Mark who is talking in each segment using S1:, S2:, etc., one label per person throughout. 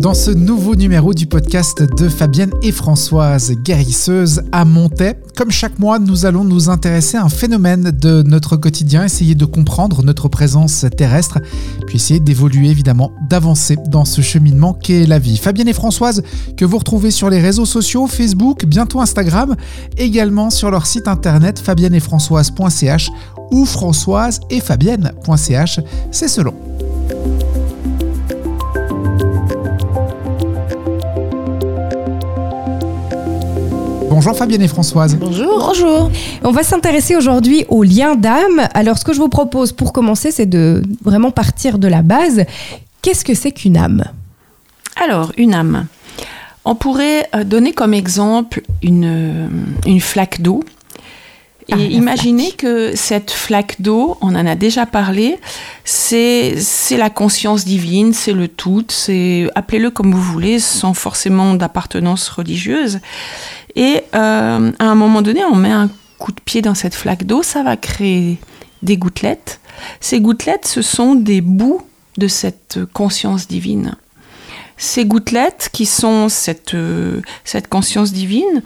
S1: Dans ce nouveau numéro du podcast de Fabienne et Françoise, guérisseuse à Montaix. Comme chaque mois, nous allons nous intéresser à un phénomène de notre quotidien, essayer de comprendre notre présence terrestre, puis essayer d'évoluer évidemment, d'avancer dans ce cheminement qu'est la vie. Fabienne et Françoise, que vous retrouvez sur les réseaux sociaux, Facebook, bientôt Instagram, également sur leur site internet fabienneetfrançoise.ch ou françoise et fabienne.ch, c'est selon. Bonjour Fabienne et Françoise.
S2: Bonjour. Bonjour. On va s'intéresser aujourd'hui aux liens d'âme. Alors ce que je vous propose pour commencer, c'est de vraiment partir de la base. Qu'est-ce que c'est qu'une âme?
S3: Alors, une âme. On pourrait euh, donner comme exemple une, euh, une flaque d'eau. Et
S2: Ah,
S3: imaginez que cette flaque d'eau, on en a déjà parlé, c'est c'est la conscience divine, c'est le tout, c'est appelez-le comme vous voulez, sans forcément d'appartenance religieuse. Et euh, à un moment donné, on met un coup de pied dans cette flaque d'eau, ça va créer des gouttelettes. Ces gouttelettes, ce sont des bouts de cette conscience divine. Ces gouttelettes, qui sont cette, euh, conscience divine,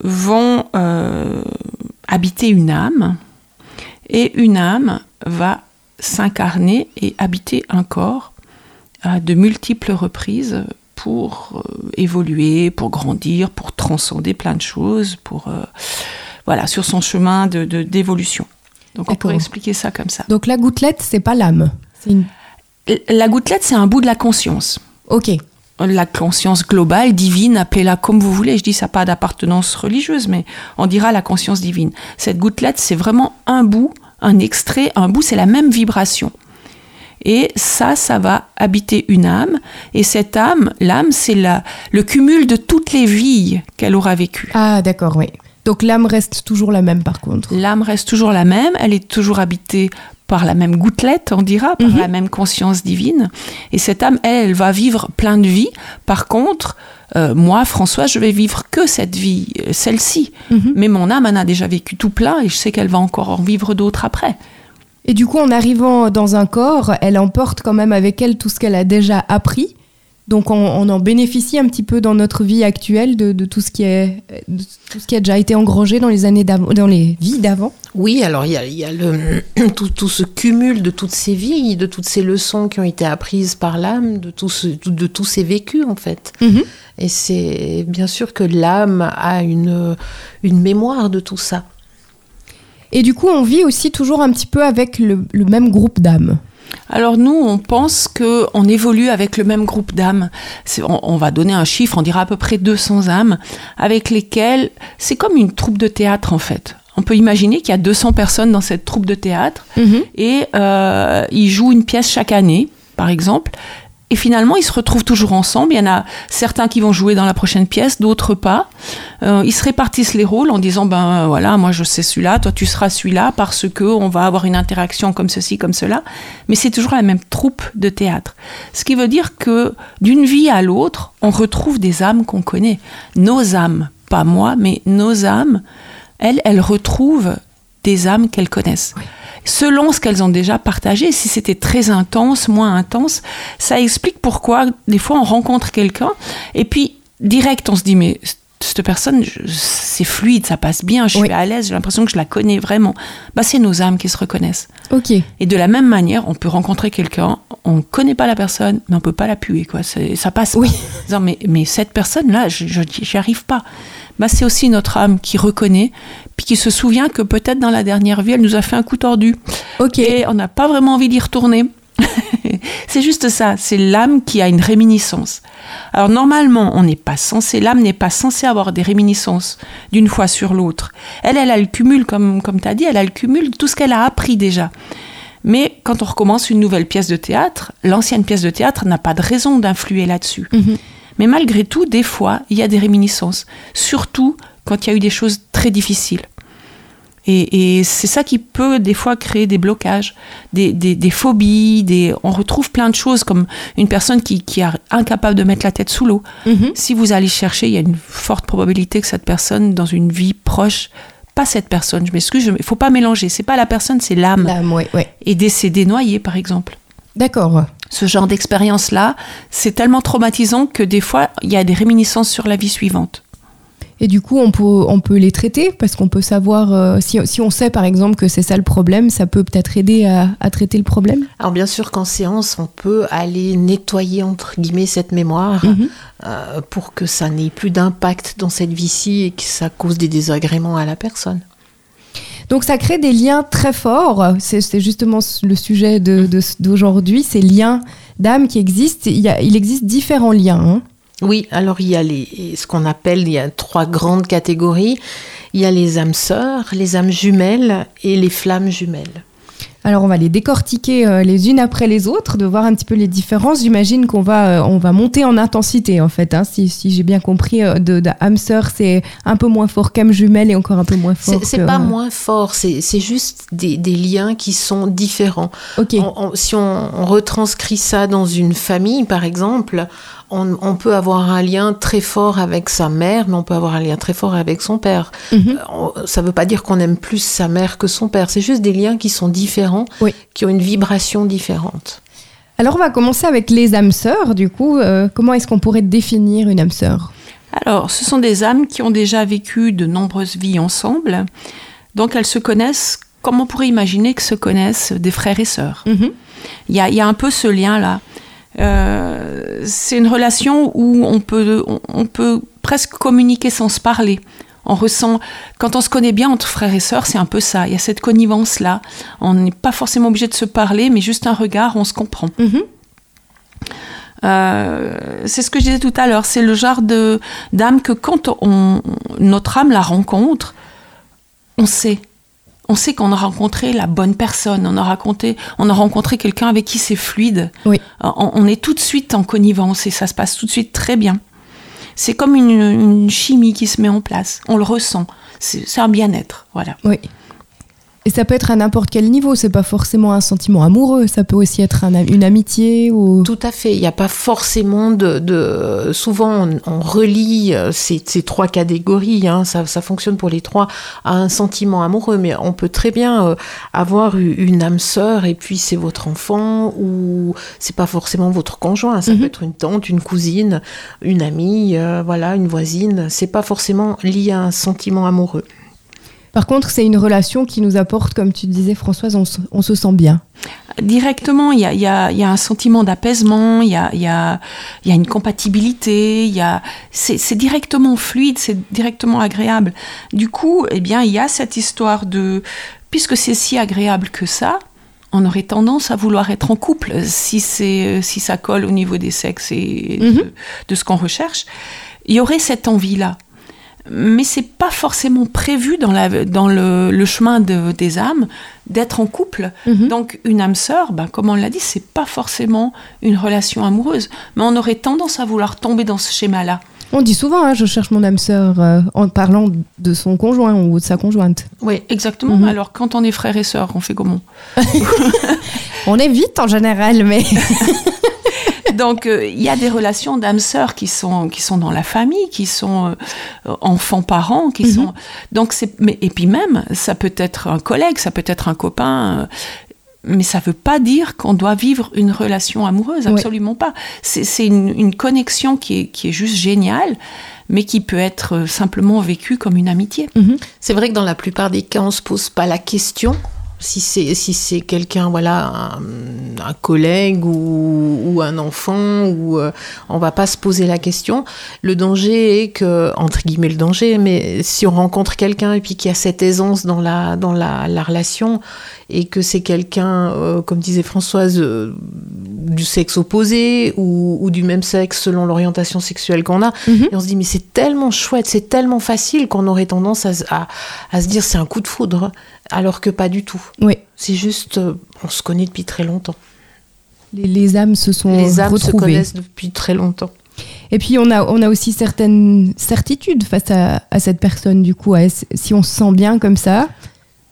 S3: vont euh, habiter une âme, et une âme va s'incarner et habiter un corps à de multiples reprises pour euh, évoluer, pour grandir, pour transcender plein de choses, pour euh, voilà sur son chemin de d'évolution. Donc on pourrait expliquer ça comme ça.
S2: Donc la gouttelette, c'est pas l'âme. Une...
S3: La gouttelette, c'est un bout de la conscience.
S2: Ok.
S3: la conscience globale, divine, appelez-la comme vous voulez. Je dis ça pas d'appartenance religieuse, mais on dira la conscience divine. Cette gouttelette, c'est vraiment un bout, un extrait, un bout, c'est la même vibration. Et ça, ça va habiter une âme. Et cette âme, l'âme, c'est la, le cumul de toutes les vies qu'elle aura vécues.
S2: Ah d'accord, oui. Donc l'âme reste toujours la même par contre.
S3: L'âme reste toujours la même, elle est toujours habitée par la même gouttelette, on dira, par
S2: Mhm.
S3: la même conscience divine. Et cette âme, elle, elle va vivre plein de vies. Par contre, euh, moi, François, je vais vivre que cette vie, euh, celle-ci.
S2: Mhm.
S3: Mais mon âme en a déjà vécu tout plein et je sais qu'elle va encore en vivre d'autres après.
S2: Et du coup, en arrivant dans un corps, elle emporte quand même avec elle tout ce qu'elle a déjà appris. Donc on, on en bénéficie un petit peu dans notre vie actuelle de, de tout ce qui est de tout ce qui a déjà été engrangé dans les années dans les vies d'avant.
S4: Oui, alors il y a, il y a le, tout, tout ce cumul de toutes ces vies, de toutes ces leçons qui ont été apprises par l'âme, de, tout ce- tout- de tous ces vécus en fait. Et c'est bien sûr que l'âme a une, une mémoire de tout ça.
S2: Et du coup, on vit aussi toujours un petit peu avec le, le même groupe d'âmes.
S3: Alors nous, on pense que on évolue avec le même groupe d'âmes. On, on va donner un chiffre, on dira à peu près 200 âmes, avec lesquelles c'est comme une troupe de théâtre en fait. On peut imaginer qu'il y a 200 personnes dans cette troupe de théâtre et euh, ils jouent une pièce chaque année, par exemple. Et finalement, ils se retrouvent toujours ensemble. Il y en a certains qui vont jouer dans la prochaine pièce, d'autres pas. Euh, ils se répartissent les rôles en disant ben voilà, moi je sais celui-là, toi tu seras celui-là parce que on va avoir une interaction comme ceci, comme cela. Mais c'est toujours la même troupe de théâtre. Ce qui veut dire que d'une vie à l'autre, on retrouve des âmes qu'on connaît. Nos âmes, pas moi, mais nos âmes, elles, elles retrouvent des âmes qu'elles connaissent. Selon ce qu'elles ont déjà partagé, si c'était très intense, moins intense, ça explique pourquoi des fois on rencontre quelqu'un et puis direct on se dit mais cette personne, c'est fluide, ça passe bien, je
S2: Oui.
S3: suis à l'aise, j'ai l'impression que je la connais vraiment. Bah, c'est nos âmes qui se reconnaissent.
S2: Ok.
S3: Et de la même manière, on peut rencontrer quelqu'un, on ne connaît pas la personne, mais on peut pas la puer, quoi. Ça passe.
S2: Oui.
S3: disant, mais, mais cette personne-là, je je- j'y arrive pas. Bah, c'est aussi notre âme qui reconnaît, puis qui se souvient que peut-être dans la dernière vie, elle nous a fait un coup tordu.
S2: Ok.
S3: Et on n'a pas vraiment envie d'y retourner. c'est juste ça, c'est l'âme qui a une réminiscence. Alors normalement, on n'est pas censé, l'âme n'est pas censée avoir des réminiscences d'une fois sur l'autre. Elle, elle a le cumul, comme, comme tu as dit, elle a le cumul de tout ce qu'elle a appris déjà. Mais quand on recommence une nouvelle pièce de théâtre, l'ancienne pièce de théâtre n'a pas de raison d'influer là-dessus.
S2: Mhm.
S3: Mais malgré tout, des fois, il y a des réminiscences, surtout quand il y a eu des choses très difficiles. Et, et c'est ça qui peut des fois créer des blocages, des, des, des phobies, des... on retrouve plein de choses comme une personne qui, qui est incapable de mettre la tête sous l'eau.
S2: Mhm.
S3: Si vous allez chercher, il y a une forte probabilité que cette personne, dans une vie proche, pas cette personne, je m'excuse, il ne faut pas mélanger, c'est pas la personne, c'est l'âme,
S2: L'âme, ouais, ouais.
S3: est décédée noyée par exemple.
S2: D'accord.
S3: Ce genre d'expérience-là, c'est tellement traumatisant que des fois, il y a des réminiscences sur la vie suivante.
S2: Et du coup, on peut, on peut les traiter parce qu'on peut savoir, euh, si, si, on sait par exemple que c'est ça le problème, ça peut peut-être aider à, à, traiter le problème?
S4: Alors bien sûr qu'en séance, on peut aller nettoyer entre guillemets cette mémoire mm -hmm. euh, pour que ça n'ait plus d'impact dans cette vie-ci et que ça cause des désagréments à la personne.
S2: Donc ça crée des liens très forts. C'est justement le sujet d'aujourd'hui, ces liens d'âme qui existent. Il, existe différents liens. Hein.
S4: Oui, alors il y a ce qu'on appelle, il y a trois grandes catégories. Il y a les âmes sœurs, les âmes jumelles et les flammes jumelles.
S2: Alors on va les décortiquer euh, les unes après les autres, de voir un petit peu les différences. J'imagine qu'on va, euh, on va monter en intensité en fait. Hein, si, si j'ai bien compris, euh, de, sœur c'est un peu moins fort qu'âme jumelle et encore un peu moins fort.
S4: C'est
S2: que...
S4: pas moins fort, c'est juste des, des, liens qui sont différents.
S2: Ok.
S4: On, on, si on, on, retranscrit ça dans une famille par exemple, on, on, peut avoir un lien très fort avec sa mère, mais on peut avoir un lien très fort avec son père.
S2: Mhm.
S4: Mm -hmm. ça ne veut pas dire qu'on aime plus sa mère que son père. C'est juste des liens qui sont différents,
S2: oui.
S4: qui ont une vibration différente.
S2: Alors on va commencer avec les âmes sœurs. Du coup, euh, comment est-ce qu'on pourrait définir une âme sœur?
S3: Alors, ce sont des âmes qui ont déjà vécu de nombreuses vies ensemble. Donc elles se connaissent comme on pourrait imaginer que se connaissent des frères et sœurs.
S2: Mm -hmm.
S3: Il y, a, il y a un peu ce lien-là. Euh, c'est une relation où on peut, on, on, peut presque communiquer sans se parler. On ressent, quand on se connaît bien entre frères et sœurs, c'est un peu ça. Il y a cette connivence-là. On n'est pas forcément obligé de se parler, mais juste un regard, on se comprend.
S2: Mm -hmm.
S3: euh, c'est ce que je disais tout à l'heure. C'est le genre de d'âme que quand on, notre âme la rencontre, on sait on sait qu'on a rencontré la bonne personne, on a rencontré, on a rencontré quelqu'un avec qui c'est fluide.
S2: Oui.
S3: On, on, est tout de suite en connivence et ça se passe tout de suite très bien. C'est comme une, chimie qui se met en place. On le ressent. C'est un bien-être, voilà.
S2: Oui. Et ça peut être à n'importe quel niveau, c'est pas forcément un sentiment amoureux, ça peut aussi être un, une amitié ou...
S4: Tout à fait, il n'y a pas forcément de... de... Souvent, on, on relie ces, ces, trois catégories, hein, ça, ça, fonctionne pour les trois, à un sentiment amoureux, mais on peut très bien euh, avoir une âme sœur et puis c'est votre enfant ou c'est pas forcément votre conjoint, ça mm -hmm. peut être une tante, une cousine, une amie, euh, voilà, une voisine, c'est pas forcément lié à un sentiment amoureux.
S2: Par contre, c'est une relation qui nous apporte, comme tu disais, Françoise, on, on se sent bien.
S3: Directement, il y a, y, a, y a, un sentiment d'apaisement, il y a, y, a, y a une compatibilité, c'est directement fluide, c'est directement agréable. Du coup, eh bien, il y a cette histoire de, puisque c'est si agréable que ça, on aurait tendance à vouloir être en couple si, si ça colle au niveau des sexes et
S2: mm -hmm.
S3: de, de, ce qu'on recherche. Il y aurait cette envie-là mais c'est pas forcément prévu dans, la, dans le, le chemin de, des âmes d'être en couple. -hmm. Donc une âme sœur, ben, comme on l'a dit, c'est pas forcément une relation amoureuse, mais on aurait tendance à vouloir tomber dans ce schéma-là.
S2: On dit souvent, hein, je cherche mon âme sœur euh, en parlant de son conjoint ou de sa conjointe.
S3: Oui, exactement.
S2: Mhm.
S3: Mm -hmm. Alors quand on est frère et sœur, on fait comment?
S2: On est vite en général, mais.
S3: Donc, il euh, y a des relations d'âmes sœurs qui sont, qui sont dans la famille, qui sont euh, enfants-parents, qui
S2: Mhm.
S3: mm -hmm. sont. Donc, c'est. Et puis même, ça peut être un collègue, ça peut être un copain. Euh, mais ça ne veut pas dire qu'on doit vivre une relation amoureuse, absolument pas. C'est une, une, connexion qui est, qui est juste géniale, mais qui peut être simplement vécue comme une amitié.
S2: Mm -hmm.
S4: C'est vrai que dans la plupart des cas, on ne se pose pas la question si c'est si c'est quelqu'un voilà un, un collègue ou, ou, un enfant ou euh, on va pas se poser la question. Le danger est que entre guillemets le danger mais si on rencontre quelqu'un et puis qu'il y a cette aisance dans la dans la, la relation et que c'est quelqu'un euh, comme disait Françoise euh, du sexe opposé ou, ou, du même sexe selon l'orientation sexuelle qu'on a et on se dit mais c'est tellement chouette c'est tellement facile qu'on aurait tendance à, à, à se dire c'est un coup de foudre alors que pas du tout.
S2: Oui.
S4: C'est juste, euh, on se connaît depuis très longtemps.
S2: Les, les âmes se sont
S4: Les âmes
S2: retrouvées.
S4: se connaissent depuis très longtemps.
S2: Et puis on a, on a aussi certaines certitudes face à, à cette personne, du coup. Si on se sent bien comme ça,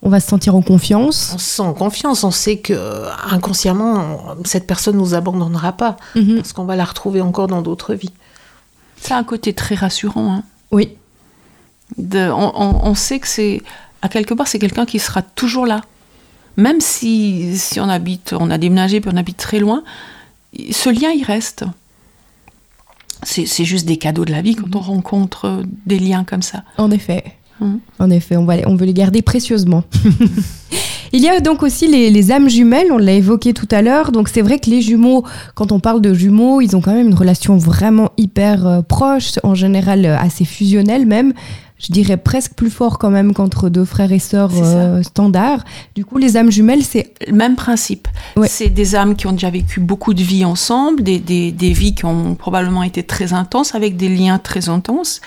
S2: on va se sentir en confiance.
S4: On se sent en confiance, on sait que inconsciemment, cette personne ne nous abandonnera pas,
S2: mm -hmm.
S4: parce qu'on va la retrouver encore dans d'autres vies.
S3: C'est un côté très rassurant. Hein.
S2: Oui.
S3: De, on, on, on sait que c'est à quelque part, c'est quelqu'un qui sera toujours là. même si, si on habite, on a déménagé, puis on habite très loin, ce lien, il reste. C'est juste des cadeaux de la vie quand on rencontre des liens comme ça.
S2: En effet. Hum. En effet, on, va, on veut les garder précieusement. Il y a donc aussi les, âmes jumelles, on l'a évoqué tout à l'heure. Donc c'est vrai que les jumeaux, quand on parle de jumeaux, ils ont quand même une relation vraiment hyper euh, proche, en général euh, assez fusionnelle même. Je dirais presque plus fort quand même qu'entre deux frères et sœurs euh, standards. Du coup, les âmes jumelles, c'est...
S3: Le même principe. C'est des âmes qui ont déjà vécu beaucoup de vies ensemble, des, des, des vies qui ont probablement été très intenses, avec des liens très intenses,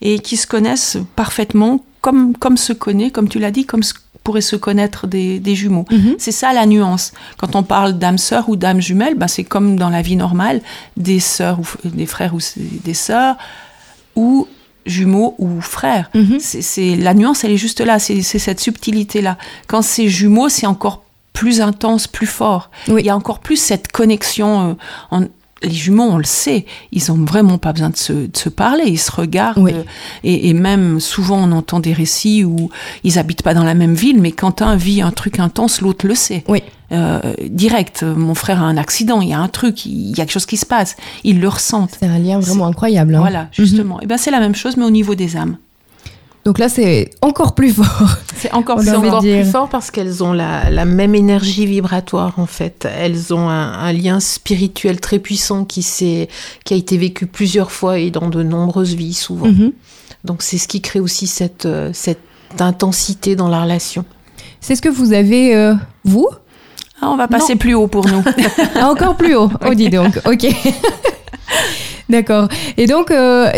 S3: et qui se connaissent parfaitement comme, comme se connaît, comme tu l'as dit, comme pourraient se connaître des, jumeaux. Mhm. C'est ça la nuance. Quand on parle d'âme sœur ou d'âme jumelle, ben c'est comme dans la vie normale, des sœurs ou des frères ou des sœurs ou jumeaux ou frères. Mhm. C'est la nuance, elle est juste là. C'est cette subtilité là. Quand c'est jumeaux, c'est encore plus intense, plus fort. Il y a encore plus cette connexion euh, en, les jumeaux, on le sait, ils ont vraiment pas besoin de se, parler, ils se regardent. Et, même souvent, on entend des récits où ils habitent pas dans la même ville, mais quand un vit un truc intense, l'autre le sait.
S2: Oui.
S3: Euh, direct, mon frère a un accident, il y a un truc, il y a quelque chose qui se passe, ils le ressentent.
S2: C'est un lien vraiment incroyable. Hein.
S3: Voilà, justement. Et eh ben c'est la même chose, mais au niveau des âmes.
S2: Donc là, c'est encore plus fort.
S4: C'est encore, plus fort parce qu'elles ont la, même énergie vibratoire, en fait. Elles ont un, lien spirituel très puissant qui, qui a été vécu plusieurs fois et dans de nombreuses vies, souvent. Mhm. Donc c'est ce qui crée aussi cette, euh, cette intensité dans la relation.
S2: C'est ce que vous avez, euh, vous?
S3: Ah, On va passer plus haut pour nous.
S2: encore plus haut. Oh, dis donc. Ok. D'accord. Et donc, euh,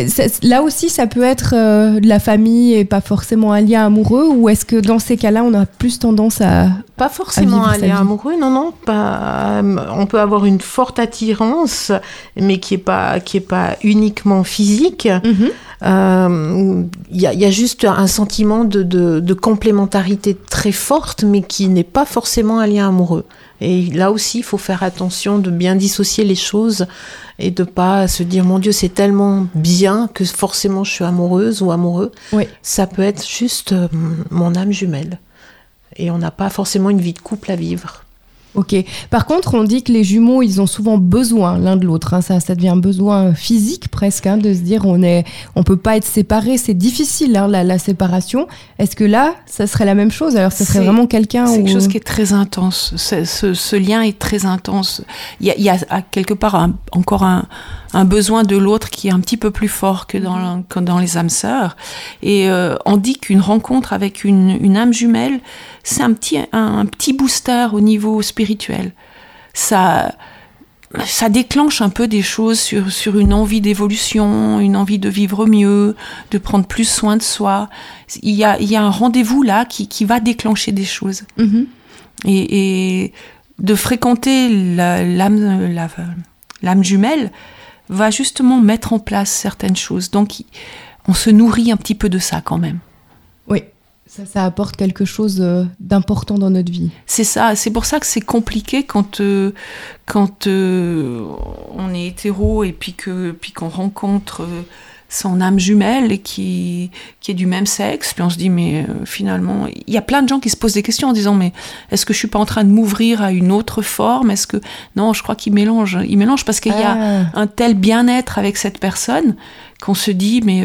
S2: là aussi, ça peut être euh, de la famille et pas forcément un lien amoureux Ou est-ce que dans ces cas-là, on a plus tendance à.
S4: Pas forcément un lien amoureux, non, non. Pas, on peut avoir une forte attirance, mais qui n'est pas, qui est pas uniquement physique. Mhm. Euh, il y, a, y, a juste un sentiment de, de, de complémentarité très forte, mais qui n'est pas forcément un lien amoureux. Et là aussi, il faut faire attention de bien dissocier les choses et de pas se dire mon Dieu c'est tellement bien que forcément je suis amoureuse ou amoureux.
S2: Oui.
S4: Ça peut être juste euh, mon âme jumelle et on n'a pas forcément une vie de couple à vivre.
S2: Ok. Par contre, on dit que les jumeaux, ils ont souvent besoin l'un de l'autre. Hein. Ça, ça devient un besoin physique presque, hein, de se dire on est, on peut pas être séparés. C'est difficile hein, la, séparation. Est-ce que là, ça serait la même chose? Alors, ce serait vraiment quelqu'un.
S3: C'est quelque chose qui est très intense. Ce, lien est très intense. Il y a, quelque part encore un, besoin de l'autre qui est un petit peu plus fort que dans, dans les âmes sœurs. Et euh, on dit qu'une rencontre avec une, une âme jumelle c'est un petit, un, petit booster au niveau spirituel. Ça, ça déclenche un peu des choses sur, sur une envie d'évolution, une envie de vivre mieux, de prendre plus soin de soi. Il y a, il y a un rendez-vous là qui, qui, va déclencher des choses.
S2: Mm-hmm.
S3: Et, et, de fréquenter l'âme la, l'âme jumelle va justement mettre en place certaines choses. Donc on se nourrit un petit peu de ça quand même.
S2: Oui. Ça, apporte quelque chose euh, d'important dans notre vie.
S3: C'est ça, c'est pour ça que c'est compliqué quand, euh, quand euh, on est hétéro et puis que puis qu'on rencontre son âme jumelle qui, qui est du même sexe. Puis on se dit, mais finalement, il y a plein de gens qui se posent des questions en disant, mais est-ce que je suis pas en train de m'ouvrir à une autre forme? Est-ce que non Je crois qu'il mélange. Il mélange parce qu'il y a ah. un tel bien-être avec cette personne qu'on se dit, mais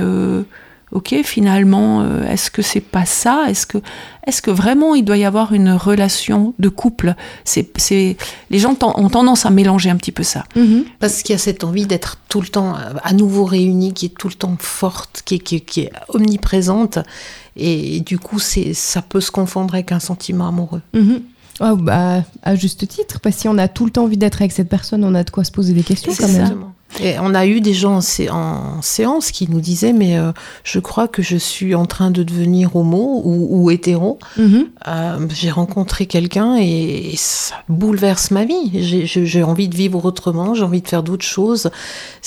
S3: ok, finalement, euh, est-ce que c'est pas ça? Est-ce que, est-ce que vraiment il doit y avoir une relation de couple? C'est, c'est, les gens ont tendance à mélanger un petit peu ça.
S4: Mm-hmm. Parce qu'il y a cette envie d'être tout le temps euh, à nouveau réunis, qui est tout le temps forte, qui est, qui est, omniprésente, et, du coup, c'est, ça peut se confondre avec un sentiment amoureux.
S2: Oh, bah, à juste titre, parce que si on a tout le temps envie d'être avec cette personne, on a de quoi se poser des questions quand même.
S4: Et on a eu des gens en, séance qui nous disaient mais euh, je crois que je suis en train de devenir homo ou, hétéro.
S2: Mhm.
S4: Euh, j'ai rencontré quelqu'un et, ça bouleverse ma vie. J'ai envie de vivre autrement, j'ai envie de faire d'autres choses.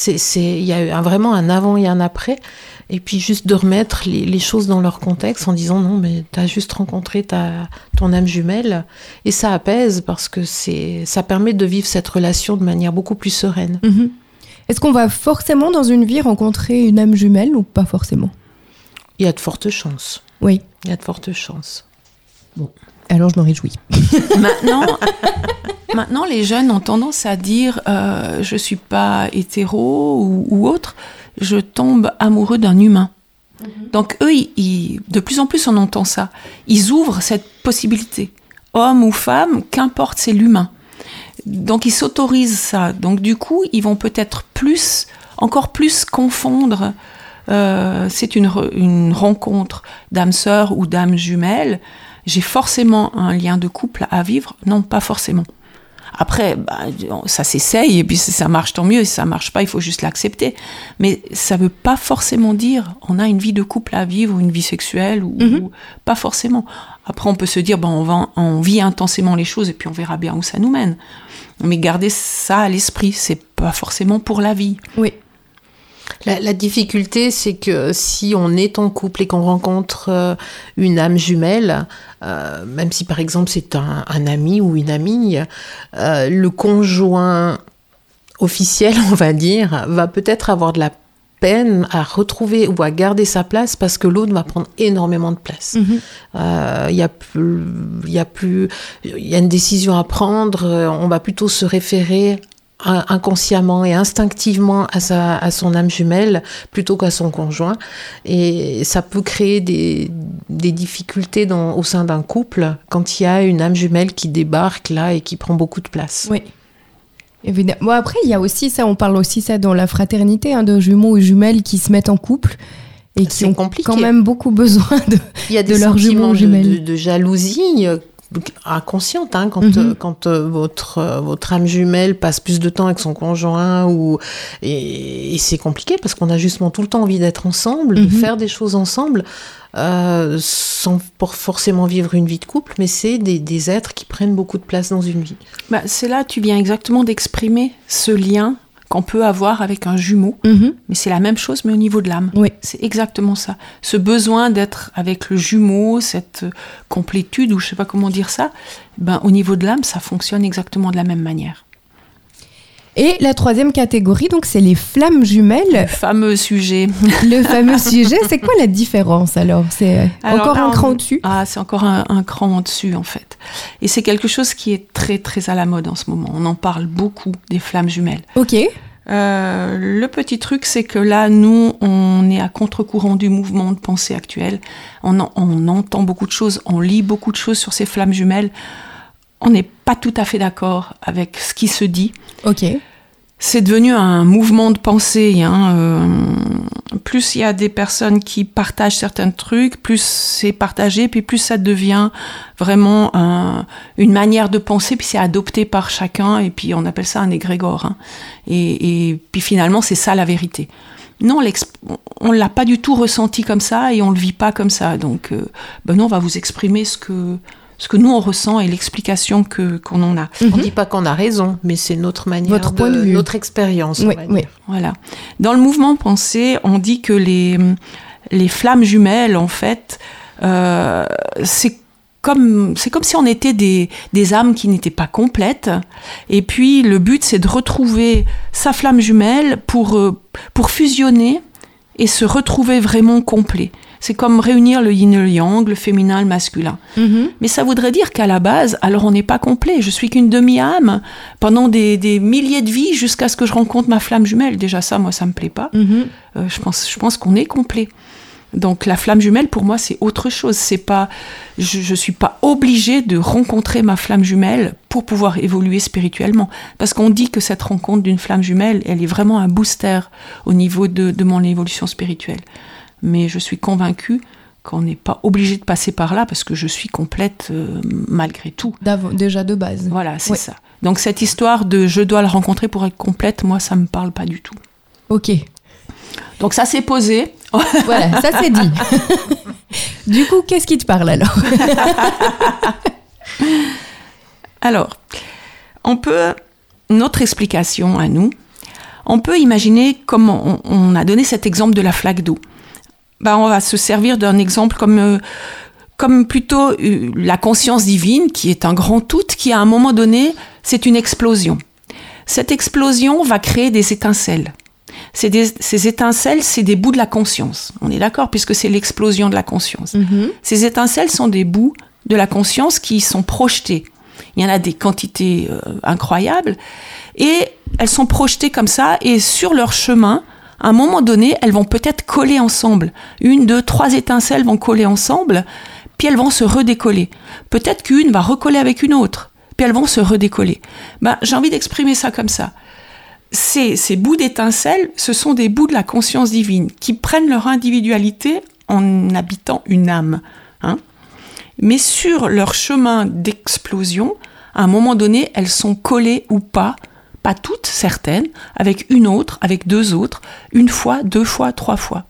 S4: Il y a vraiment un avant et un après. Et puis juste de remettre les, choses dans leur contexte en disant non mais tu as juste rencontré ta, ton âme jumelle et ça apaise parce que ça permet de vivre cette relation de manière beaucoup plus sereine.
S2: Mhm. Est-ce qu'on va forcément dans une vie rencontrer une âme jumelle ou pas forcément?
S4: Il y a de fortes chances.
S2: Oui.
S4: Il y a de fortes chances.
S2: Bon. Alors je me réjouis.
S3: Maintenant, maintenant, les jeunes ont tendance à dire euh, je suis pas hétéro ou, ou autre, je tombe amoureux d'un humain. Donc eux, ils- ils- de plus en plus, on entend ça. Ils ouvrent cette possibilité. Homme ou femme, qu'importe, c'est l'humain. Donc ils s'autorisent ça. Donc du coup, ils vont peut-être plus, encore plus confondre. euh, c'est une, re- une rencontre d'âme sœur ou d'âme jumelle. J'ai forcément un lien de couple à vivre Non, pas forcément. Après, bah, ça s'essaye et puis si ça marche tant mieux. Et si ça marche pas, il faut juste l'accepter. Mais ça veut pas forcément dire on a une vie de couple à vivre ou une vie sexuelle ou,
S2: Mhm.
S3: ou- pas forcément. Après, on peut se dire bon, on, va, on vit intensément les choses et puis on verra bien où ça nous mène. Mais garder ça à l'esprit, c'est pas forcément pour la vie.
S2: Oui.
S4: La, difficulté, c'est que si on est en couple et qu'on rencontre euh, une âme jumelle, euh, même si par exemple c'est un, un ami ou une amie, euh, le conjoint officiel, on va dire, va peut-être avoir de la peine à retrouver ou à garder sa place parce que l'autre va prendre énormément de place.
S2: Mhm.
S4: Euh, Il y a plus, il y a plus, il y a une décision à prendre. euh, On va plutôt se référer in- inconsciemment et instinctivement à sa, à son âme jumelle plutôt qu'à son conjoint. Et ça peut créer des, des difficultés dans, au sein d'un couple quand il y a une âme jumelle qui débarque là et qui prend beaucoup de place.
S2: Oui. Évidemment. Bon, après, il y a aussi ça, on parle aussi ça dans la fraternité, hein, de jumeaux et jumelles qui se mettent en couple et qui ont
S4: compliqué.
S2: quand même beaucoup besoin de.
S4: Il y a
S2: de leurs jumeaux
S4: de,
S2: jumelles.
S4: de- de jalousie euh, inconsciente hein, quand,
S2: Mhm.
S4: euh, quand euh, votre, euh, votre âme jumelle passe plus de temps avec son conjoint ou et, et c'est compliqué parce qu'on a justement tout le temps envie d'être ensemble, de
S2: Mhm.
S4: faire des choses ensemble euh, sans pour forcément vivre une vie de couple, mais c'est des, des êtres qui prennent beaucoup de place dans une vie.
S3: Bah, c'est là, tu viens exactement d'exprimer ce lien qu'on peut avoir avec un jumeau.
S2: Mhm.
S3: Mais c'est la même chose, mais au niveau de l'âme.
S2: Oui.
S3: C'est exactement ça. Ce besoin d'être avec le jumeau, cette euh, complétude, ou je sais pas comment dire ça, ben, au niveau de l'âme, ça fonctionne exactement de la même manière.
S2: Et la troisième catégorie, donc, c'est les flammes
S3: Le
S2: jumelles.
S3: fameux sujet.
S2: Le fameux sujet, c'est quoi la différence alors? C'est euh, encore
S3: là,
S2: un cran au-dessus?
S3: Ah, c'est encore un, un cran en dessus, en fait. Et c'est quelque chose qui est très, très à la mode en ce moment. On en parle beaucoup, des flammes jumelles.
S2: Ok.
S3: Euh, le petit truc, c'est que là, nous, on est à contre-courant du mouvement de pensée actuel. On, en- on entend beaucoup de choses, on lit beaucoup de choses sur ces flammes jumelles. On n'est pas tout à fait d'accord avec ce qui se dit.
S2: Ok.
S3: C'est devenu un mouvement de pensée. hein, euh, plus il y a des personnes qui partagent certains trucs, plus c'est partagé, puis plus ça devient vraiment un- une manière de penser, puis c'est adopté par chacun, et puis on appelle ça un égrégore. hein. Et, et puis finalement, c'est ça la vérité. Non, on l'a pas du tout ressenti comme ça et on le vit pas comme ça. Donc, euh, ben non, on va vous exprimer ce que ce que nous on ressent et l'explication que qu'on en a.
S4: On dit pas qu'on a raison, mais c'est notre manière,
S2: Votre point de vue.
S4: notre expérience.
S2: Oui, oui.
S3: Voilà. Dans le mouvement pensée, on dit que les, les flammes jumelles, en fait, euh, c'est comme, c'est comme si on était des, des âmes qui n'étaient pas complètes. Et puis, le but, c'est de retrouver sa flamme jumelle pour, euh, pour fusionner et se retrouver vraiment complet. C'est comme réunir le yin et le yang, le féminin et le masculin.
S2: Mhm.
S3: Mais ça voudrait dire qu'à la base, alors on n'est pas complet. Je suis qu'une demi-âme pendant des, des milliers de vies jusqu'à ce que je rencontre ma flamme jumelle. Déjà ça, moi, ça me plaît pas.
S2: Mhm.
S3: Euh, je pense, je pense qu'on est complet. Donc la flamme jumelle, pour moi, c'est autre chose. C'est pas, je, je suis pas obligée de rencontrer ma flamme jumelle pour pouvoir évoluer spirituellement. Parce qu'on dit que cette rencontre d'une flamme jumelle, elle est vraiment un booster au niveau de, de mon évolution spirituelle. Mais je suis convaincue qu'on n'est pas obligé de passer par là parce que je suis complète euh, malgré tout.
S2: Déjà de base.
S3: Voilà, c'est
S2: Ouais.
S3: ça. Donc cette histoire de je dois le rencontrer pour être complète, moi, ça me parle pas du tout.
S2: Ok.
S3: Donc ça s'est posé.
S2: Voilà, ça c'est dit. du coup, qu'est-ce qui te parle alors
S3: Alors, on peut, notre explication à nous, on peut imaginer comme on, on a donné cet exemple de la flaque d'eau. Ben, on va se servir d'un exemple comme, euh, comme plutôt euh, la conscience divine, qui est un grand tout, qui à un moment donné, c'est une explosion. Cette explosion va créer des étincelles. Des- ces étincelles, c'est des bouts de la conscience. On est d'accord, puisque c'est l'explosion de la conscience.
S2: Mhm.
S3: Ces étincelles sont des bouts de la conscience qui sont projetées. Il y en a des quantités euh, incroyables et elles sont projetées comme ça et sur leur chemin, à un moment donné, elles vont peut-être coller ensemble. Une, deux, trois étincelles vont coller ensemble, puis elles vont se redécoller. Peut-être qu'une va recoller avec une autre, puis elles vont se redécoller. Ben, j'ai envie d'exprimer ça comme ça. Ces, ces bouts d'étincelles, ce sont des bouts de la conscience divine qui prennent leur individualité en habitant une âme. Hein. Mais sur leur chemin d'explosion, à un moment donné, elles sont collées ou pas pas toutes, certaines, avec une autre, avec deux autres, une fois, deux fois, trois fois.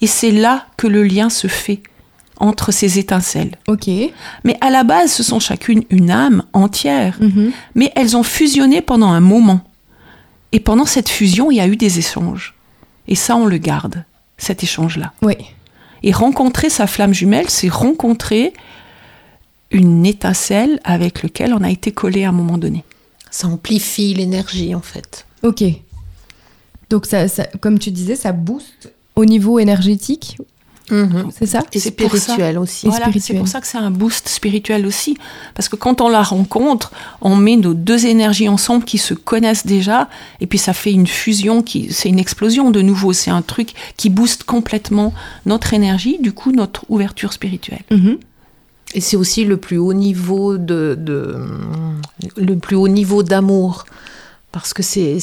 S3: Et c'est là que le lien se fait entre ces étincelles.
S2: Ok.
S3: Mais à la base, ce sont chacune une âme entière,
S2: Mhm.
S3: mais elles ont fusionné pendant un moment. Et pendant cette fusion, il y a eu des échanges. Et ça, on le garde, cet échange-là.
S2: Oui.
S3: Et rencontrer sa flamme jumelle, c'est rencontrer une étincelle avec laquelle on a été collé à un moment donné.
S4: Ça amplifie l'énergie en fait.
S2: Ok. Donc, ça, ça- comme tu disais, ça booste au niveau énergétique, c'est ça
S4: Et
S3: ça.
S4: spirituel aussi.
S3: Voilà, c'est pour ça que c'est un boost spirituel aussi. Parce que quand on la rencontre, on met nos deux énergies ensemble qui se connaissent déjà, et puis ça fait une fusion, qui, c'est une explosion de nouveau. C'est un truc qui booste complètement notre énergie, du coup notre ouverture spirituelle.
S2: Mhm.
S4: Et c'est aussi le plus haut niveau de, de- le plus haut niveau d'amour parce que c'est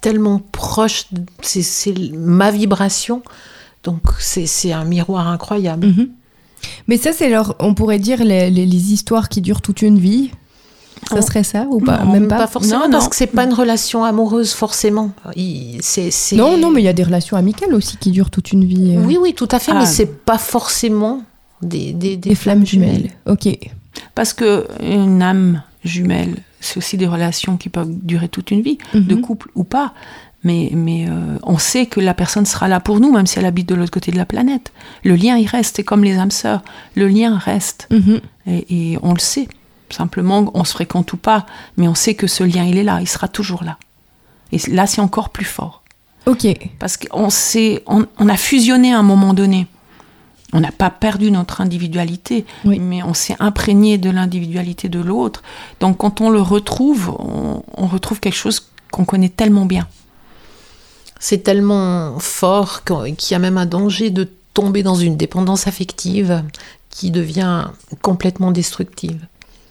S4: tellement proche, c'est ma vibration. Donc c'est un miroir incroyable.
S2: Mhm. Mais ça, c'est leur, on pourrait dire les, les- les histoires qui durent toute une vie. Ça serait ça ou pas?
S3: Non,
S2: Même pas.
S4: forcément
S3: Non,
S4: parce
S3: non.
S4: que c'est pas une relation amoureuse forcément. Il-
S2: Non, non, mais il y a des relations amicales aussi qui durent toute une vie. euh,
S4: oui oui tout à fait,
S3: Ah.
S4: mais c'est pas forcément des des,
S2: Des flammes jumelles. Ok.
S3: Parce que une âme jumelle, c'est aussi des relations qui peuvent durer toute une vie, de
S2: Mhm.
S3: couple ou pas. Mais, mais euh, on sait que la personne sera là pour nous, même si elle habite de l'autre côté de la planète. Le lien, il reste. C'est comme les âmes sœurs. Le lien reste.
S2: Mhm.
S3: Et, et on le sait. Simplement, on se fréquente ou pas, mais on sait que ce lien, il est là. Il sera toujours là. Et là, c'est encore plus fort.
S2: Ok.
S3: Parce qu'on s'est- on, on a fusionné à un moment donné. On n'a pas perdu notre individualité,
S2: Oui.
S3: mais on s'est imprégné de l'individualité de l'autre. Donc quand on le retrouve, on, on retrouve quelque chose qu'on connaît tellement bien.
S4: C'est tellement fort qu'il y a même un danger de tomber dans une dépendance affective qui devient complètement destructive.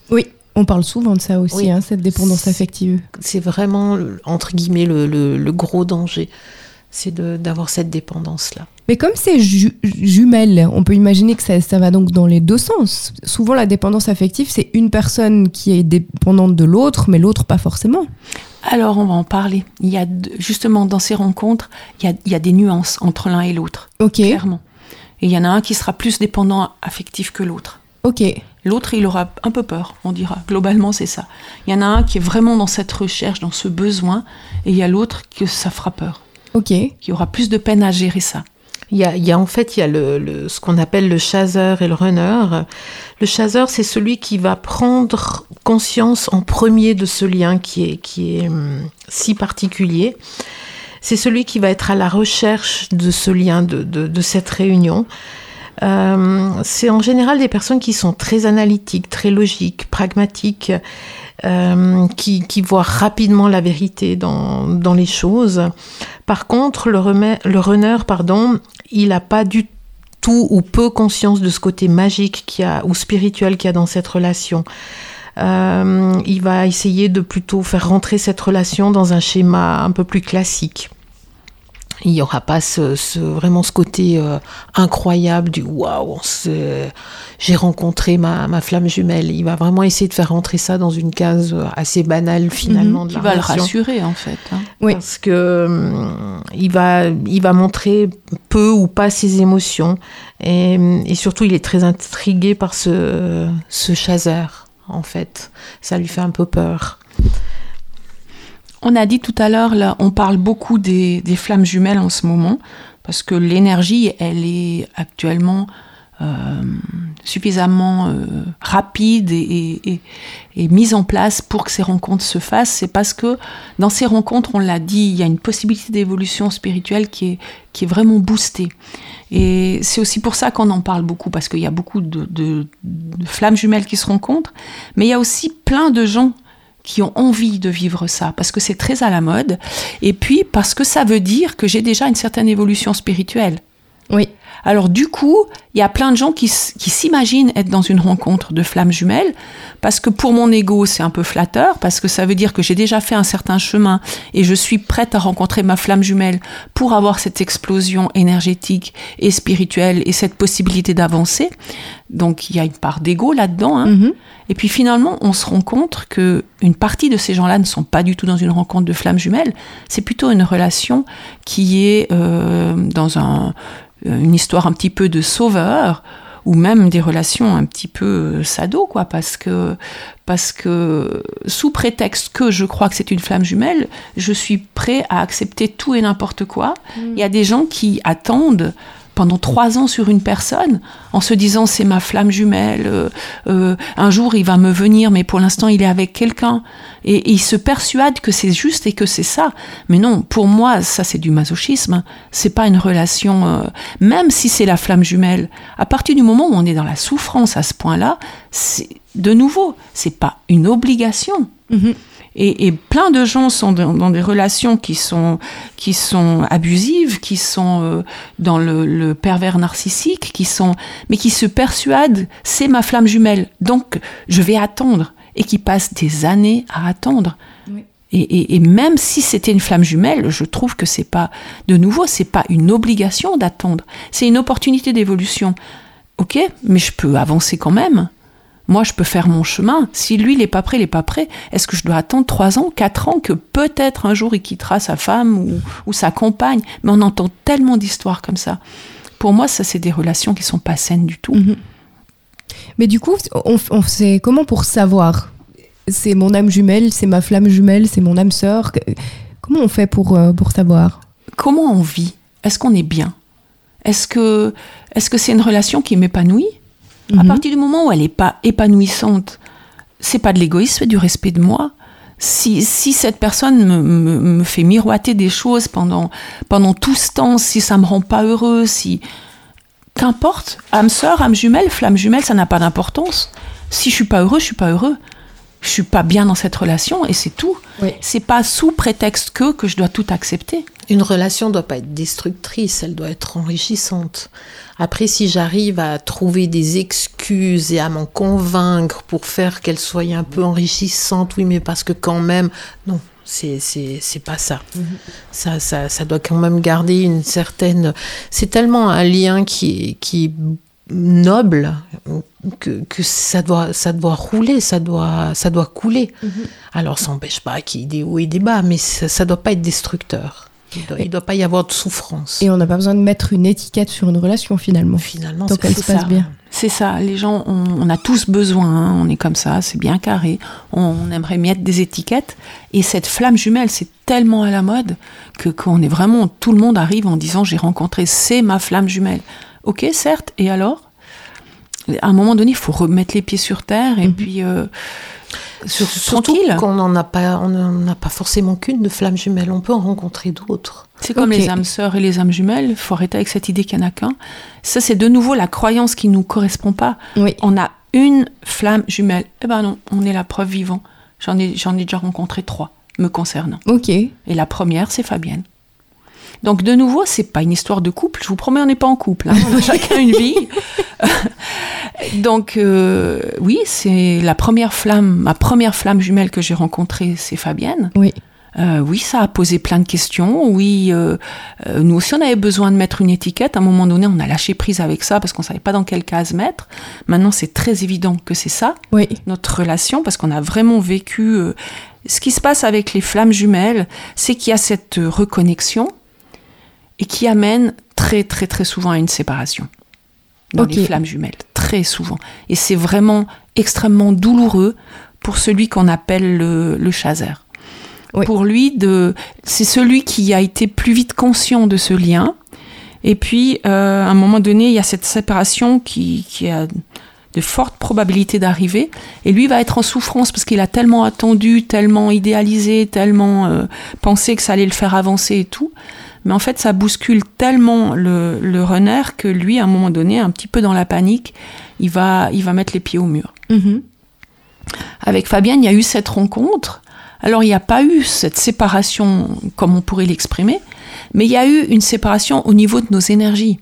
S2: Oui. On parle souvent de ça aussi,
S4: Oui.
S2: hein, cette dépendance affective.
S4: C'est vraiment, entre guillemets, le, le- le gros danger. C'est d'avoir cette dépendance-là.
S2: Mais comme c'est ju- jumelle, on peut imaginer que ça, ça va donc dans les deux sens. Souvent, la dépendance affective, c'est une personne qui est dépendante de l'autre, mais l'autre pas forcément.
S3: Alors on va en parler. Il y a justement dans ces rencontres, il y a, il y a des nuances entre l'un et l'autre,
S2: Ok.
S3: clairement. Et il y en a un qui sera plus dépendant affectif que l'autre.
S2: Ok.
S3: L'autre, il aura un peu peur, on dira. Globalement, c'est ça. Il y en a un qui est vraiment dans cette recherche, dans ce besoin, et il y a l'autre que ça fera peur,
S2: Ok.
S3: qui aura plus de peine à gérer ça.
S4: Il y a, il y a en fait il y a le, le- ce qu'on appelle le chaser et le runner. Le chaser, c'est celui qui va prendre conscience en premier de ce lien qui est, qui est hum, si particulier. C'est celui qui va être à la recherche de ce lien, de, de, de cette réunion. Euh, c'est en général des personnes qui sont très analytiques, très logiques, pragmatiques, euh, qui, qui voient rapidement la vérité dans, dans les choses. Par contre, le, remet- le runner, pardon, il n'a pas du tout ou peu conscience de ce côté magique qu'il a, ou spirituel qu'il y a dans cette relation. Euh, il va essayer de plutôt faire rentrer cette relation dans un schéma un peu plus classique. Il n'y aura pas ce, ce- vraiment ce côté euh, incroyable du waouh, j'ai rencontré ma, ma flamme jumelle. Il va vraiment essayer de faire rentrer ça dans une case euh, assez banale finalement de
S3: Qui
S4: la
S3: va le rassurer, en fait. hein.
S2: Oui.
S4: Parce que hum, il va, il va montrer peu ou pas ses émotions. Et, et surtout, il est très intrigué par ce, ce chaser, en fait. Ça lui fait un peu peur.
S3: On a dit tout à l'heure, là, on parle beaucoup des, flammes jumelles en ce moment, parce que l'énergie, elle est actuellement euh, suffisamment euh, rapide et, mise en place pour que ces rencontres se fassent, c'est parce que dans ces rencontres, on l'a dit, il y a une possibilité d'évolution spirituelle qui est, vraiment boostée. Et c'est aussi pour ça qu'on en parle beaucoup, parce qu'il y a beaucoup de, flammes jumelles qui se rencontrent, mais il y a aussi plein de gens qui ont envie de vivre ça, parce que c'est très à la mode, et puis parce que ça veut dire que j'ai déjà une certaine évolution spirituelle.
S2: Oui.
S3: Alors du coup, il y a plein de gens qui, s'imaginent être dans une rencontre de flammes jumelles, parce que pour mon ego, c'est un peu flatteur, parce que ça veut dire que j'ai déjà fait un certain chemin et je suis prête à rencontrer ma flamme jumelle pour avoir cette explosion énergétique et spirituelle et cette possibilité d'avancer. Donc il y a une part d'ego là-dedans. Hein. Mm-hmm. Et puis finalement, on se rend compte que une partie de ces gens-là ne sont pas du tout dans une rencontre de flammes jumelles. C'est plutôt une relation qui est euh, dans un, une histoire un petit peu de sauveur ou même des relations un petit peu euh, sado quoi parce que parce que sous prétexte que je crois que c'est une flamme jumelle je suis prêt à accepter tout et n'importe quoi mm. il y a des gens qui attendent pendant trois ans sur une personne en se disant c'est ma flamme jumelle, euh, euh, un jour il va me venir, mais pour l'instant il est avec quelqu'un. Et, il se persuade que c'est juste et que c'est ça. Mais non, pour moi, ça c'est du masochisme. C'est pas une relation, euh, même si c'est la flamme jumelle. À partir du moment où on est dans la souffrance à ce point-là, c'est de nouveau, c'est pas une obligation. Mm-hmm. Et, plein de gens sont dans, des relations qui sont, qui sont abusives, qui sont euh, dans le, pervers narcissique, qui sont, mais qui se persuadent c'est ma flamme jumelle, donc je vais attendre, et qui passent des années à attendre. Et, et, même si c'était une flamme jumelle, je trouve que c'est pas, de nouveau, c'est pas une obligation d'attendre, c'est une opportunité d'évolution. Ok, mais je peux avancer quand même. Moi, je peux faire mon chemin. Si lui, il n'est pas prêt, il n'est pas prêt. Est-ce que je dois attendre trois ans, quatre ans, que peut-être un jour il quittera sa femme ou, sa compagne? Mais on entend tellement d'histoires comme ça. Pour moi, ça, c'est des relations qui sont pas saines du tout. Mhm.
S2: Mais du coup, on, on sait comment pour savoir? C'est mon âme jumelle, c'est ma flamme jumelle, c'est mon âme sœur. Comment on fait pour, euh, pour savoir?
S3: Comment on vit? Est-ce qu'on est bien? Est-ce que est-ce que c'est une relation qui m'épanouit? À mhm. partir du moment où elle n'est pas épanouissante, c'est pas de l'égoïsme, c'est du respect de moi. Si, si cette personne me, me, fait miroiter des choses pendant, pendant tout ce temps, si ça me rend pas heureux, si. Qu'importe, âme sœur, âme jumelle, flamme jumelle, ça n'a pas d'importance. Si je suis pas heureux, je suis pas heureux. Je suis pas bien dans cette relation et c'est tout. C'est pas sous prétexte que que je dois tout accepter.
S4: Une relation doit pas être destructrice, elle doit être enrichissante. Après, si j'arrive à trouver des excuses et à m'en convaincre pour faire qu'elle soit un peu enrichissante, oui, mais parce que quand même, non, c'est c'est pas ça. Mhm. ça. ça. Ça doit quand même garder une certaine. C'est tellement un lien qui qui est noble que, que, ça doit ça doit rouler, ça doit ça doit couler. Mhm. Alors ça n'empêche pas qu'il y ait des hauts et des bas, mais ça, ça doit pas être destructeur. Il ne doit, pas y avoir de souffrance.
S2: Et on n'a pas besoin de mettre une étiquette sur une relation finalement.
S4: Finalement,
S2: donc elle se passe bien.
S3: C'est ça, les gens, on, a tous besoin, hein. on est comme ça, c'est bien carré. On, aimerait mettre des étiquettes. Et cette flamme jumelle, c'est tellement à la mode que qu'on est vraiment, tout le monde arrive en disant j'ai rencontré, c'est ma flamme jumelle. Ok, certes, et alors? À un moment donné, il faut remettre les pieds sur terre et mhm. puis. Euh,
S4: Surtout qu'on n'en a pas, on n'a pas forcément qu'une de flamme jumelle. On peut en rencontrer d'autres.
S3: C'est comme les âmes sœurs et les âmes jumelles. Il faut arrêter avec cette idée qu'il n'y en a qu'un. Ça, c'est de nouveau la croyance qui nous correspond pas. On a une flamme jumelle. Eh ben non, on est la preuve vivante. J'en ai, j'en ai déjà rencontré trois me concernant.
S2: Ok.
S3: Et la première, c'est Fabienne. Donc de nouveau, c'est pas une histoire de couple. Je vous promets, on n'est pas en couple. Hein. On a chacun une vie. Donc euh, oui, c'est la première flamme, ma première flamme jumelle que j'ai rencontrée, c'est Fabienne.
S2: Oui.
S3: Euh, oui, ça a posé plein de questions. Oui, euh, nous aussi, on avait besoin de mettre une étiquette. À un moment donné, on a lâché prise avec ça parce qu'on savait pas dans quelle case mettre. Maintenant, c'est très évident que c'est ça,
S2: oui.
S3: notre relation, parce qu'on a vraiment vécu. ce qui se passe avec les flammes jumelles, c'est qu'il y a cette reconnexion et qui amène très très très souvent à une séparation dans les flammes jumelles, très souvent. Et c'est vraiment extrêmement douloureux pour celui qu'on appelle le, le chaser. Pour lui, de, c'est celui qui a été plus vite conscient de ce lien, Et puis, euh, à un moment donné, il y a cette séparation qui, qui a de fortes probabilités d'arriver. Et lui va être en souffrance parce qu'il a tellement attendu, tellement idéalisé, tellement euh, pensé que ça allait le faire avancer et tout. Mais en fait, ça bouscule tellement le, le, runner que lui, à un moment donné, un petit peu dans la panique, il va, il va mettre les pieds au mur.
S2: Mhm.
S3: Avec Fabienne, il y a eu cette rencontre. Alors, il n'y a pas eu cette séparation comme on pourrait l'exprimer, mais il y a eu une séparation au niveau de nos énergies.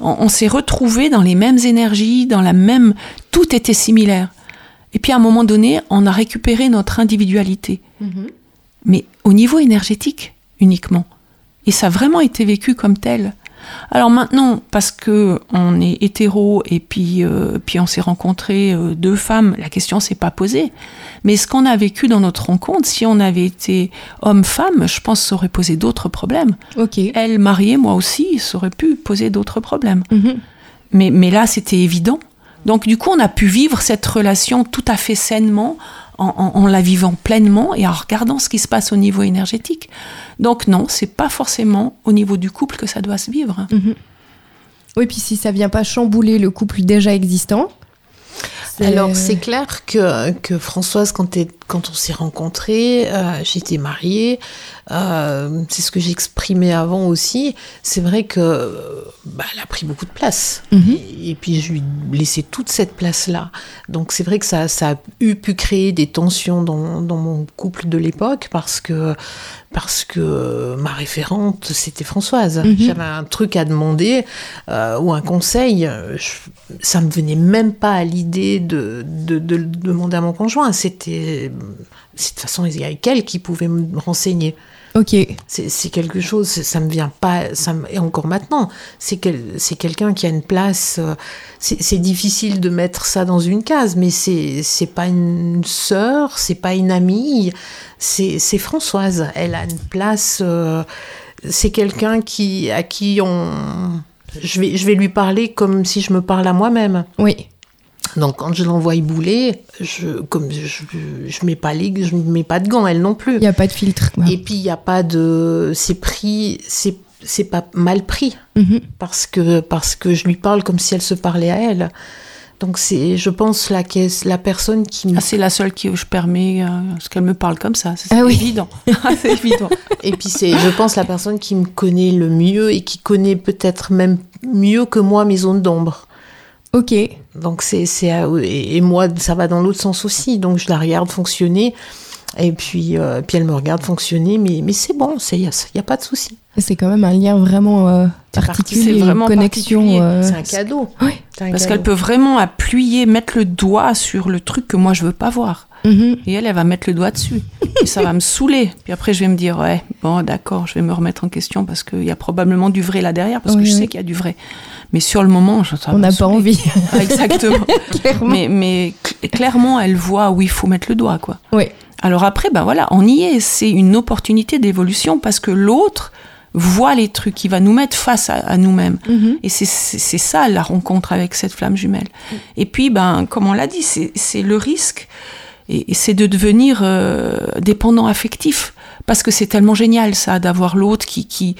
S3: On, on s'est retrouvés dans les mêmes énergies, dans la même. Tout était similaire. Et puis à un moment donné, on a récupéré notre individualité,
S2: Mhm.
S3: mais au niveau énergétique uniquement. Et ça a vraiment été vécu comme tel. Alors maintenant, parce que on est hétéro et puis, euh, puis on s'est rencontré euh, deux femmes, la question s'est pas posée. Mais ce qu'on a vécu dans notre rencontre, si on avait été homme-femme, je pense que ça aurait posé d'autres problèmes.
S2: Ok.
S3: Elle, mariée, moi aussi, ça aurait pu poser d'autres problèmes.
S2: Mhm.
S3: Mais, mais là, c'était évident. Donc, du coup, on a pu vivre cette relation tout à fait sainement, en, en- en la vivant pleinement et en regardant ce qui se passe au niveau énergétique. Donc, non, c'est pas forcément au niveau du couple que ça doit se vivre.
S2: Mhm. Oui, puis si ça vient pas chambouler le couple déjà existant.
S4: Alors, c'est clair que, que Françoise, quand, t'es- quand on s'est rencontrés, euh, j'étais mariée, euh, c'est ce que j'exprimais avant aussi. C'est vrai que euh, bah, elle a pris beaucoup de place.
S2: Mhm.
S4: Et, et puis, je lui ai laissé toute cette place-là. Donc, c'est vrai que ça, ça a eu pu créer des tensions dans, dans mon couple de l'époque parce que, parce que ma référente, c'était Françoise.
S2: Mhm.
S4: J'avais un truc à demander euh, ou un conseil. je- ça me venait même pas à l'idée de, de, de le demander à mon conjoint. C'était, de toute façon, il y avait qu'elle qui pouvait me renseigner.
S2: Ok.
S4: C'est quelque chose, ça me vient pas, ça me- et encore maintenant, c'est quel, c'est quelqu'un qui a une place. euh, c'est difficile de mettre ça dans une case, mais c'est pas une sœur, c'est pas une amie, c'est c'est Françoise. Elle a une place. euh, c'est quelqu'un qui à qui on. Je vais, je vais lui parler comme si je me parle à moi-même.
S2: Oui.
S4: Donc quand je l'envoie bouler, je, comme je, je mets pas les, je mets pas de gants, elle non plus.
S2: Il n'y a pas de filtre. quoi.
S4: Et puis il n'y a pas de, c'est pris, c'est c'est pas mal pris
S2: Mhm.
S4: parce que parce que je lui parle comme si elle se parlait à elle. Donc c'est, je pense la caisse, la personne qui me
S3: Ah, c'est la seule qui je permets euh, ce qu'elle me parle comme ça. C'est
S2: Ah oui.
S3: évident. c'est évident.
S4: et puis c'est, je pense la personne qui me connaît le mieux et qui connaît peut-être même mieux que moi mes zones d'ombre.
S2: Ok.
S4: Donc c'est et, moi ça va dans l'autre sens aussi. Donc je la regarde fonctionner et puis euh, puis elle me regarde fonctionner. Mais mais c'est bon, c'est il y a, y a pas de souci.
S2: C'est quand même un lien vraiment euh, particulier,
S3: c'est vraiment
S2: une connexion. euh,
S4: C'est un cadeau.
S2: Oui.
S4: Un
S3: Parce qu'elle peut vraiment appuyer, mettre le doigt sur le truc que moi je veux pas voir.
S2: mhm.
S3: Et elle, elle va mettre le doigt dessus. Et ça va me saouler. Puis après, je vais me dire, ouais, bon, d'accord, je vais me remettre en question parce qu'il y a probablement du vrai là derrière, parce que je
S2: oui.
S3: sais qu'il y a du vrai. Mais sur le moment, je,
S2: On n'a pas envie.
S3: Ah, Exactement.
S2: Clairement.
S3: mais mais cl- clairement, elle voit où il faut mettre le doigt, quoi.
S2: Oui.
S3: Alors après, ben voilà, on y est. C'est une opportunité d'évolution parce que l'autre voit les trucs, qui va nous mettre face à, à nous-mêmes.
S2: Mhm.
S3: Et c'est- ça la rencontre avec cette flamme jumelle. Et puis, ben, comme on l'a dit, c'est c'est le risque. Et, et c'est de devenir euh, dépendant affectif. Parce que c'est tellement génial, ça, d'avoir l'autre qui, qui,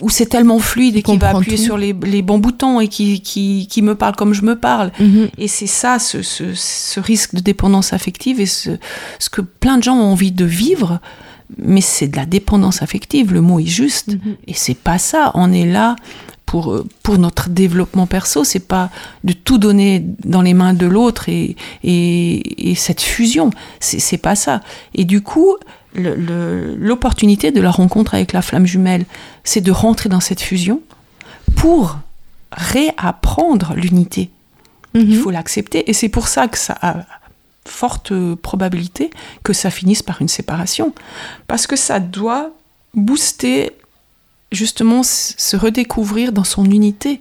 S3: où c'est tellement fluide et qui va appuyer
S2: tout.
S3: sur les, les bons boutons et qui, qui, qui me parle comme je me parle.
S2: Mhm.
S3: Et c'est ça, ce, ce, ce risque de dépendance affective et ce, ce que plein de gens ont envie de vivre. Mais c'est de la dépendance affective, le mot est juste.
S2: Mhm.
S3: Et c'est pas ça. On est là pour, euh, pour notre développement perso. C'est pas de tout donner dans les mains de l'autre et, et, et cette fusion. C'est pas ça. Et du coup, l'opportunité de la rencontre avec la flamme jumelle, c'est de rentrer dans cette fusion pour réapprendre l'unité. Il
S2: Mhm.
S3: faut l'accepter. Et c'est pour ça que ça a forte probabilité que ça finisse par une séparation. Parce que ça doit booster, justement, se redécouvrir dans son unité.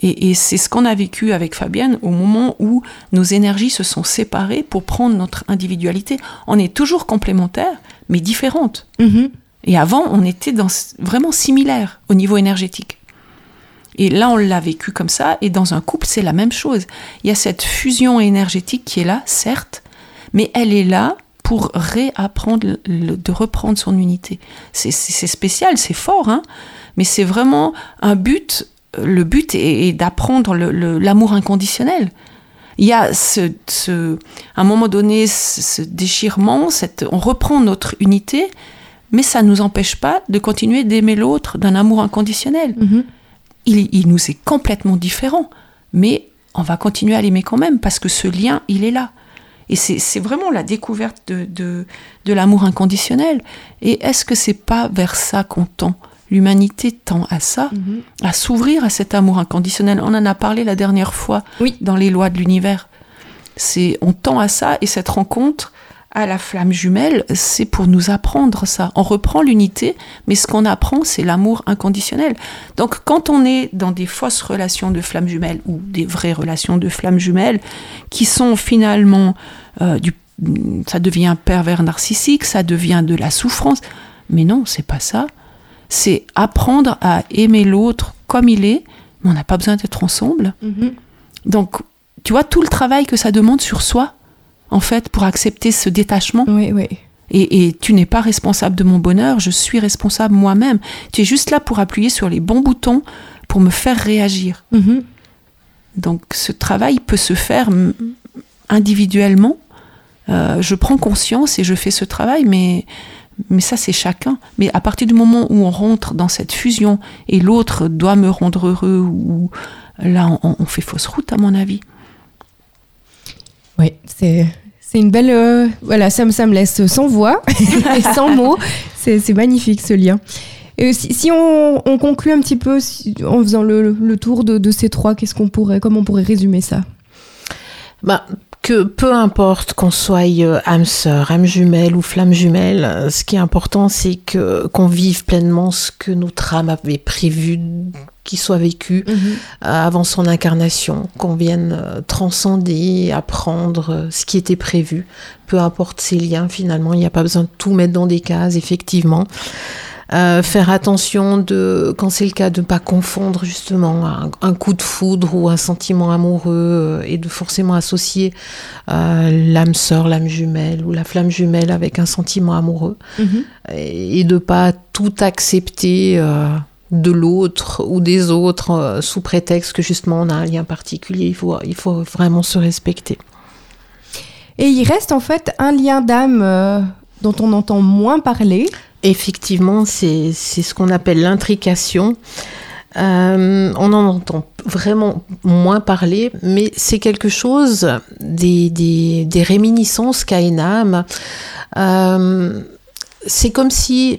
S3: Et, et c'est ce qu'on a vécu avec Fabienne au moment où nos énergies se sont séparées pour prendre notre individualité. On est toujours complémentaires, mais différentes.
S2: Mhm.
S3: Et avant, on était dans, vraiment similaires au niveau énergétique. Et là, on l'a vécu comme ça. Et dans un couple, c'est la même chose. Il y a cette fusion énergétique qui est là, certes, mais elle est là pour réapprendre, le- de reprendre son unité. C'est spécial, c'est fort, hein mais c'est vraiment un but. Le but est, d'apprendre l'amour inconditionnel. Il y a ce, à un moment donné ce déchirement, cette, on reprend notre unité, mais ça ne nous empêche pas de continuer d'aimer l'autre d'un amour inconditionnel. Mm-hmm. il, il, nous est complètement différent, mais on va continuer à l'aimer quand même parce que ce lien, il est là. Et c'est vraiment la découverte de, de, l'amour inconditionnel. Et est-ce que c'est pas vers ça qu'on tend? L'humanité tend à ça, mhm. à s'ouvrir à cet amour inconditionnel. On en a parlé la dernière fois
S2: oui.
S3: dans les lois de l'univers. C'est on tend à ça et cette rencontre, à la flamme jumelle, c'est pour nous apprendre ça. On reprend l'unité, mais ce qu'on apprend, c'est l'amour inconditionnel. Donc quand on est dans des fausses relations de flamme jumelle ou des vraies relations de flamme jumelle, qui sont finalement euh, du, ça devient pervers narcissique, ça devient de la souffrance. Mais non, c'est pas ça. C'est apprendre à aimer l'autre comme il est, mais on n'a pas besoin d'être ensemble. Mm-hmm. Donc, tu vois, tout le travail que ça demande sur soi, en fait, pour accepter ce détachement.
S2: Oui, oui.
S3: Et, tu n'es pas responsable de mon bonheur, je suis responsable moi-même. Tu es juste là pour appuyer sur les bons boutons pour me faire réagir. Mhm. Donc ce travail peut se faire individuellement. Euh, je prends conscience et je fais ce travail, mais, mais ça c'est chacun. Mais à partir du moment où on rentre dans cette fusion et l'autre doit me rendre heureux, ou là on fait fausse route à mon avis.
S2: Oui, c'est c'est une belle. Euh, voilà, ça me, me laisse sans voix et sans mots. C'est magnifique ce lien. Et si, on, on, conclut un petit peu en faisant le, le tour de, de, ces trois, qu'est-ce qu'on pourrait, comment on pourrait résumer ça?
S4: Bah, que peu importe qu'on soit euh, âme sœur, âme jumelle ou flamme jumelle, ce qui est important, c'est que qu'on vive pleinement ce que notre âme avait prévu qu'il soit vécu mhm. euh, avant son incarnation, qu'on vienne euh, transcender, apprendre ce qui était prévu, peu importe ses liens finalement, il n'y a pas besoin de tout mettre dans des cases, effectivement. Euh, faire attention de, quand c'est le cas, de ne pas confondre justement un, coup de foudre ou un sentiment amoureux euh, et de forcément associer euh, l'âme sœur, l'âme jumelle ou la flamme jumelle avec un sentiment amoureux mhm. et, de pas tout accepter de l'autre ou des autres sous prétexte que justement on a un lien particulier. Il faut, il faut vraiment se respecter.
S2: Et il reste en fait un lien d'âme dont on entend moins parler.
S4: Effectivement, c'est ce qu'on appelle l'intrication. Euh, on en entend vraiment moins parler, mais c'est quelque chose des, des, réminiscences qu'a une âme. Euh, c'est comme si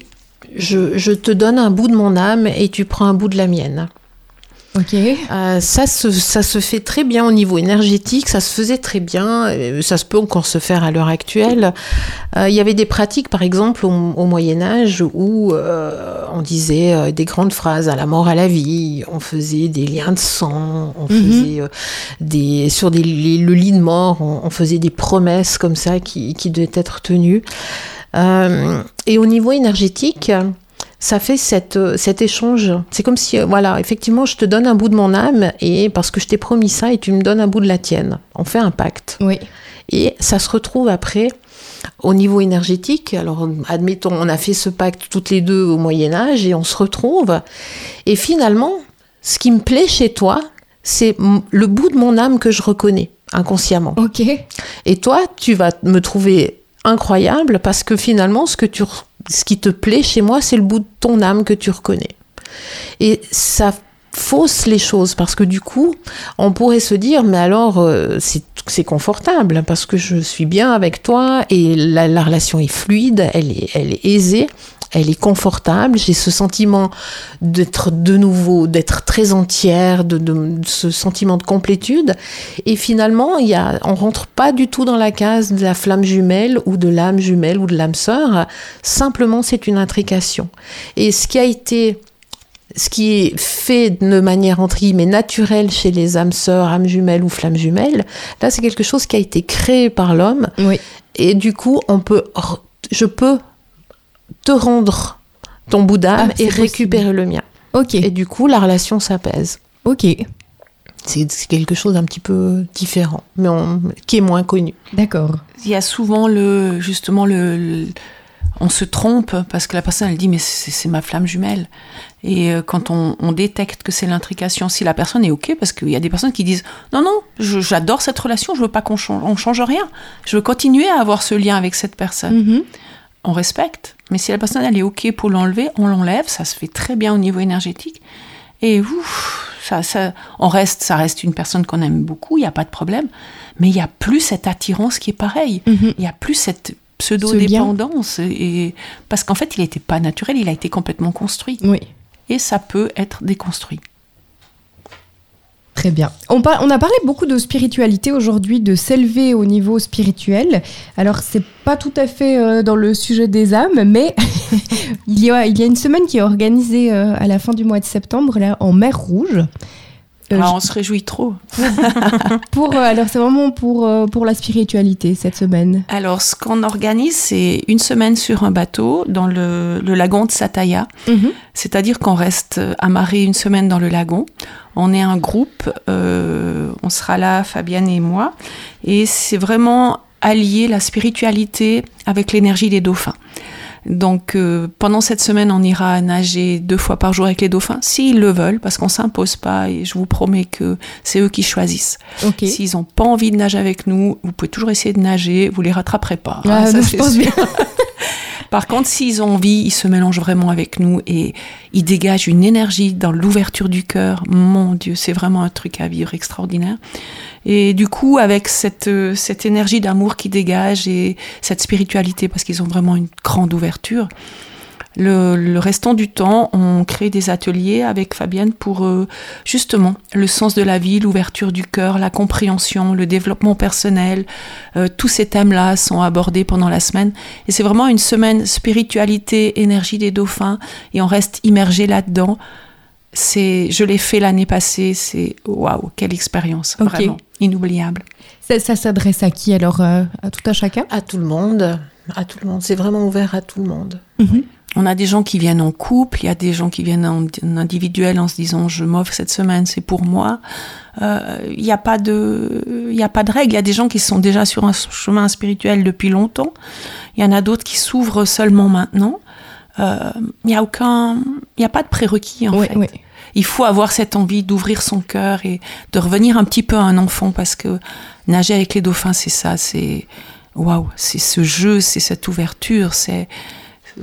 S4: je, je, te donne un bout de mon âme et tu prends un bout de la mienne.
S2: Ok.
S4: Euh, ça, se, ça se fait très bien au niveau énergétique, ça se faisait très bien, ça se peut encore se faire à l'heure actuelle. Euh, il y avait des pratiques, par exemple, au, Moyen Âge, où euh, on disait des grandes phrases à la mort, à la vie, on faisait des liens de sang, on mhm. faisait des sur des, le lit de mort, on, faisait des promesses comme ça qui, qui devaient être tenues. Et au niveau énergétique, ça fait cette, euh, cet échange. C'est comme si, euh, voilà, effectivement, je te donne un bout de mon âme et parce que je t'ai promis ça et tu me donnes un bout de la tienne. On fait un pacte.
S2: Oui.
S4: Et ça se retrouve après au niveau énergétique. Alors, admettons, on a fait ce pacte toutes les deux au Moyen Âge et on se retrouve. Et finalement, ce qui me plaît chez toi, c'est le bout de mon âme que je reconnais inconsciemment.
S2: Ok.
S4: Et toi, tu vas me trouver incroyable parce que finalement, ce que tu ce qui te plaît chez moi, c'est le bout de ton âme que tu reconnais. Et ça fausse les choses parce que du coup, on pourrait se dire, mais alors, euh, c'est confortable parce que je suis bien avec toi et la, la relation est fluide, elle est, elle est aisée elle est confortable, j'ai ce sentiment d'être de nouveau, d'être très entière, de, ce sentiment de complétude. Et finalement, il y a, on rentre pas du tout dans la case de la flamme jumelle ou de l'âme jumelle ou de l'âme sœur. Simplement, c'est une intrication. Et ce qui a été ce qui est fait de manière entre guillemets naturelle chez les âmes sœurs, âmes jumelles ou flammes jumelles, là c'est quelque chose qui a été créé par l'homme.
S2: Oui.
S4: Et du coup, on peut, je peux te rendre ton bout d'âme ah, et récupérer le mien.
S2: Ok.
S4: Et du coup, la relation s'apaise.
S2: Ok.
S4: C'est quelque chose d'un petit peu différent, mais qui est moins connu.
S2: D'accord.
S3: Il y a souvent le, justement le, on se trompe parce que la personne elle dit mais c'est ma flamme jumelle. Et euh, quand on, détecte que c'est l'intrication, si la personne est ok, parce qu'il y a des personnes qui disent non non, j'adore cette relation, je veux pas qu'on change, on change rien, je veux continuer à avoir ce lien avec cette personne. Mm-hmm. On respecte, mais si la personne elle est ok pour l'enlever, on l'enlève, ça se fait très bien au niveau énergétique. Et ouf, ça, ça, on reste, ça reste une personne qu'on aime beaucoup, il n'y a pas de problème, mais il n'y a plus cette attirance qui est pareille, mm-hmm. il n'y a plus cette pseudo-dépendance. Et, parce qu'en fait, il n'était pas naturel, il a été complètement construit.
S2: Oui.
S3: Et ça peut être déconstruit.
S2: Très bien. On, a parlé beaucoup de spiritualité aujourd'hui, de s'élever au niveau spirituel. Alors, c'est pas tout à fait euh, dans le sujet des âmes, mais il, y a, il y a une semaine qui est organisée euh, à la fin du mois de septembre, là, en mer Rouge.
S3: Euh, ah, on se réjouit trop.
S2: pour, euh, alors, c'est vraiment pour, euh, pour la spiritualité cette semaine.
S3: Alors, ce qu'on organise, c'est une semaine sur un bateau dans le, le lagon de Sataya. Mhm. C'est-à-dire qu'on reste amarré une semaine dans le lagon. On est un groupe, on sera là, Fabienne et moi. Et c'est vraiment allier la spiritualité avec l'énergie des dauphins. Donc euh, pendant cette semaine, on ira nager deux fois par jour avec les dauphins, s'ils le veulent, parce qu'on s'impose pas et je vous promets que c'est eux qui choisissent. S'ils n'ont pas envie de nager avec nous, vous pouvez toujours essayer de nager, vous les rattraperez pas.
S2: Ah, hein, ça, je pense bien.
S3: Par contre, s'ils ont envie, ils se mélangent vraiment avec nous et ils dégagent une énergie dans l'ouverture du cœur. Mon Dieu, c'est vraiment un truc à vivre extraordinaire. Et du coup, avec cette, cette énergie d'amour qui dégage et cette spiritualité, parce qu'ils ont vraiment une grande ouverture, le, restant du temps, on crée des ateliers avec Fabienne pour euh, justement le sens de la vie, l'ouverture du cœur, la compréhension, le développement personnel. Euh, tous ces thèmes-là sont abordés pendant la semaine. Et c'est vraiment une semaine spiritualité, énergie des dauphins, et on reste immergé là-dedans. C'est, je l'ai fait l'année passée, c'est waouh, quelle expérience, vraiment inoubliable.
S2: Ça, s'adresse à qui alors euh, À tout à chacun?
S4: À tout le monde, à tout le monde. C'est vraiment ouvert à tout le monde.
S3: Mhm. On a des gens qui viennent en couple, il y a des gens qui viennent en, individuel en se disant je m'offre cette semaine, c'est pour moi. Euh, il n'y a pas de, il y a pas de règle. Il y a des gens qui sont déjà sur un chemin spirituel depuis longtemps. Il y en a d'autres qui s'ouvrent seulement maintenant. Euh, il n'y a aucun, il n'y a pas de prérequis en fait. Il faut avoir cette envie d'ouvrir son cœur et de revenir un petit peu à un enfant parce que nager avec les dauphins, c'est ça, c'est waouh, c'est ce jeu, c'est cette ouverture, c'est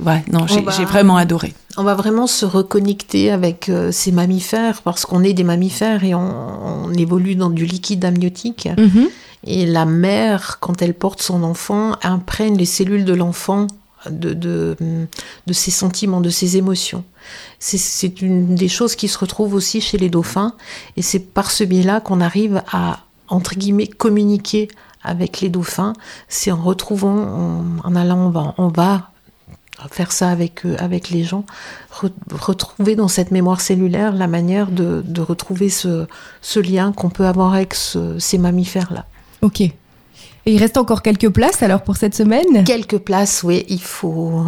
S3: ouais, non, j'ai vraiment adoré.
S4: On va vraiment se reconnecter avec euh, ces mammifères parce qu'on est des mammifères et on, évolue dans du liquide amniotique. Mhm. Et la mère, quand elle porte son enfant, imprègne les cellules de l'enfant de, de, de, ses sentiments, de ses émotions. C'est une des choses qui se retrouve aussi chez les dauphins. Et c'est par ce biais-là qu'on arrive à, entre guillemets, communiquer avec les dauphins. C'est en retrouvant, en, allant, on va faire ça avec, euh, avec les gens, retrouver dans cette mémoire cellulaire la manière de, retrouver ce, lien qu'on peut avoir avec ces mammifères-là.
S2: Ok. Et il reste encore quelques places alors pour cette semaine?
S4: Quelques places, oui, il faut,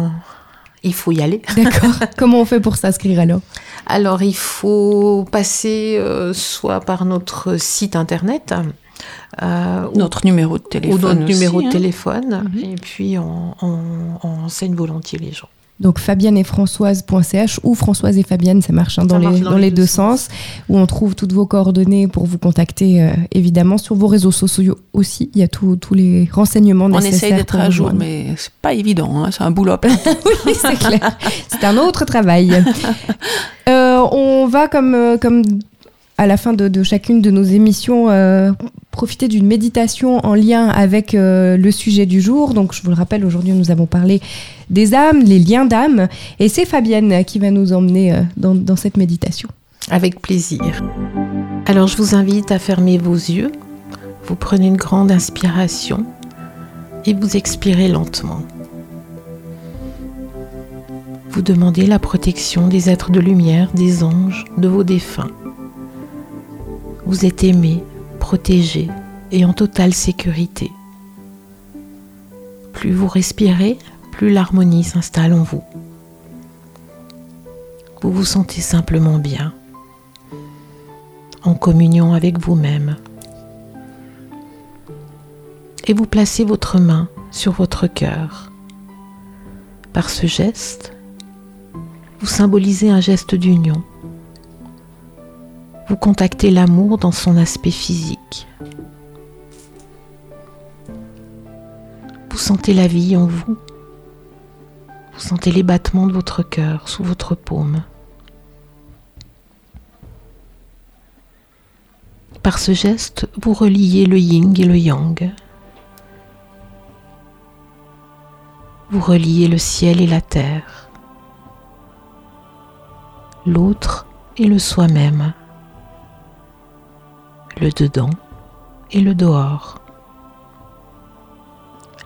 S4: il faut y aller.
S2: D'accord. Comment on fait pour s'inscrire alors?
S4: Alors il faut passer euh, soit par notre site internet,
S3: notre numéro de téléphone. Ou notre
S4: numéro de hein. téléphone. Mhm. Et puis, on, enseigne volontiers les gens.
S2: Donc Fabienne et Françoise.ch ou Françoise et Fabienne, ça marche hein, dans, les, dans, les, deux sens. où on trouve toutes vos coordonnées pour vous contacter, euh, évidemment, sur vos réseaux sociaux aussi. Il y a tous les renseignements nécessaires.
S3: On essaye d'être à jour, mais c'est pas évident, hein, c'est un boulot.
S2: oui, c'est clair. C'est un autre travail. Euh, on va, comme, comme à la fin de, chacune de nos émissions, euh, profiter d'une méditation en lien avec euh, le sujet du jour. Donc, je vous le rappelle, aujourd'hui, nous avons parlé des âmes, les liens d'âme. Et c'est Fabienne qui va nous emmener euh, dans, dans cette méditation.
S4: Avec plaisir. Alors, je vous invite à fermer vos yeux. Vous prenez une grande inspiration et vous expirez lentement. Vous demandez la protection des êtres de lumière, des anges, de vos défunts vous êtes aimé, protégé et en totale sécurité. Plus vous respirez, plus l'harmonie s'installe en vous. Vous vous sentez simplement bien, en communion avec vous-même. Et vous placez votre main sur votre cœur. Par ce geste, vous symbolisez un geste d'union. Vous contactez l'amour dans son aspect physique. Vous sentez la vie en vous. Vous sentez les battements de votre cœur sous votre paume. Par ce geste, vous reliez le yin et le yang. Vous reliez le ciel et la terre, l'autre et le soi-même, le dedans et le dehors,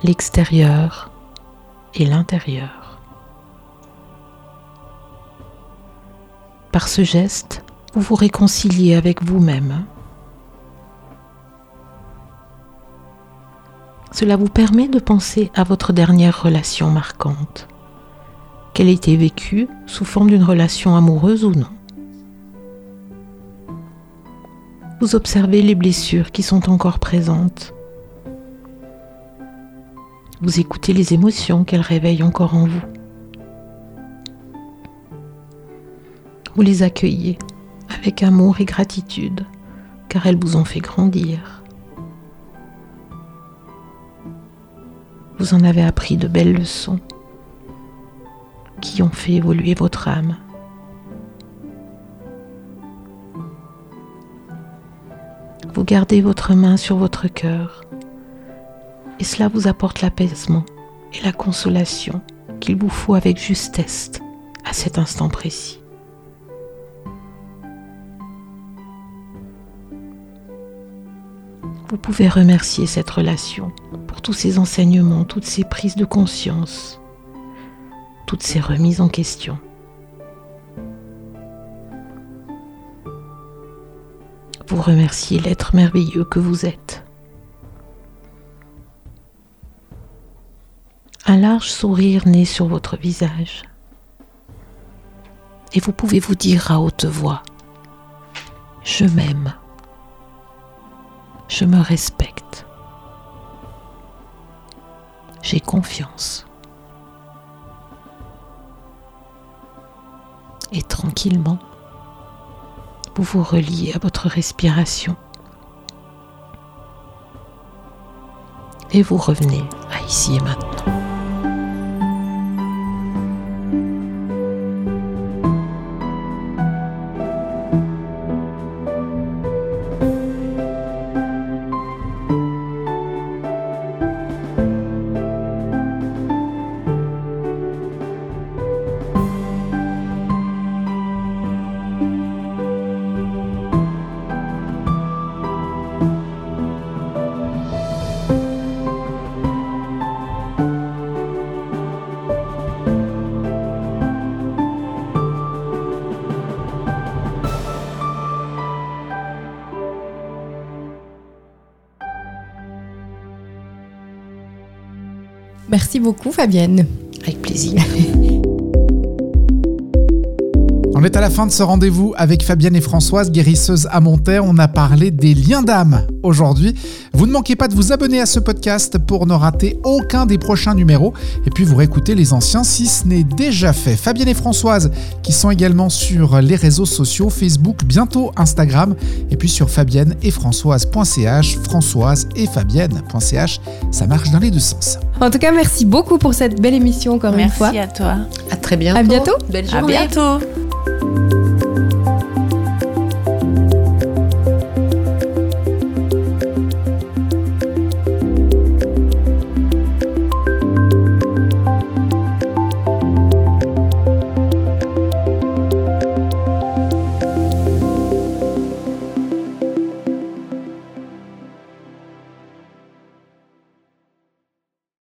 S4: l'extérieur et l'intérieur. Par ce geste, vous vous réconciliez avec vous-même. Cela vous permet de penser à votre dernière relation marquante, qu'elle ait été vécue sous forme d'une relation amoureuse ou non. Vous observez les blessures qui sont encore présentes. Vous écoutez les émotions qu'elles réveillent encore en vous. Vous les accueillez avec amour et gratitude, car elles vous ont fait grandir. vous en avez appris de belles leçons qui ont fait évoluer votre âme. Vous gardez votre main sur votre cœur et cela vous apporte l'apaisement et la consolation qu'il vous faut avec justesse à cet instant précis. Vous pouvez remercier cette relation tous ces enseignements, toutes ces prises de conscience, toutes ces remises en question. Vous remerciez l'être merveilleux que vous êtes. Un large sourire naît sur votre visage. Et vous pouvez vous dire à haute voix, je m'aime, je me respecte j'ai confiance. Et tranquillement, vous vous reliez à votre respiration. Et vous revenez à ici et maintenant.
S2: Beaucoup Fabienne.
S4: Avec plaisir.
S1: On est à la fin de ce rendez-vous avec Fabienne et Françoise, guérisseuses à Monterre. On a parlé des liens d'âme aujourd'hui. Vous ne manquez pas de vous abonner à ce podcast pour ne rater aucun des prochains numéros. Et puis vous réécoutez les anciens si ce n'est déjà fait. Fabienne et Françoise qui sont également sur les réseaux sociaux, Facebook, bientôt Instagram. Et puis sur fabienne et françoise.ch, françoise et fabienne.ch. Ça marche dans les deux sens.
S2: En tout cas, merci beaucoup pour cette belle émission encore
S3: une
S2: fois.
S3: Merci à toi.
S4: À très bientôt.
S2: À bientôt.
S3: Belle journée. À bientôt.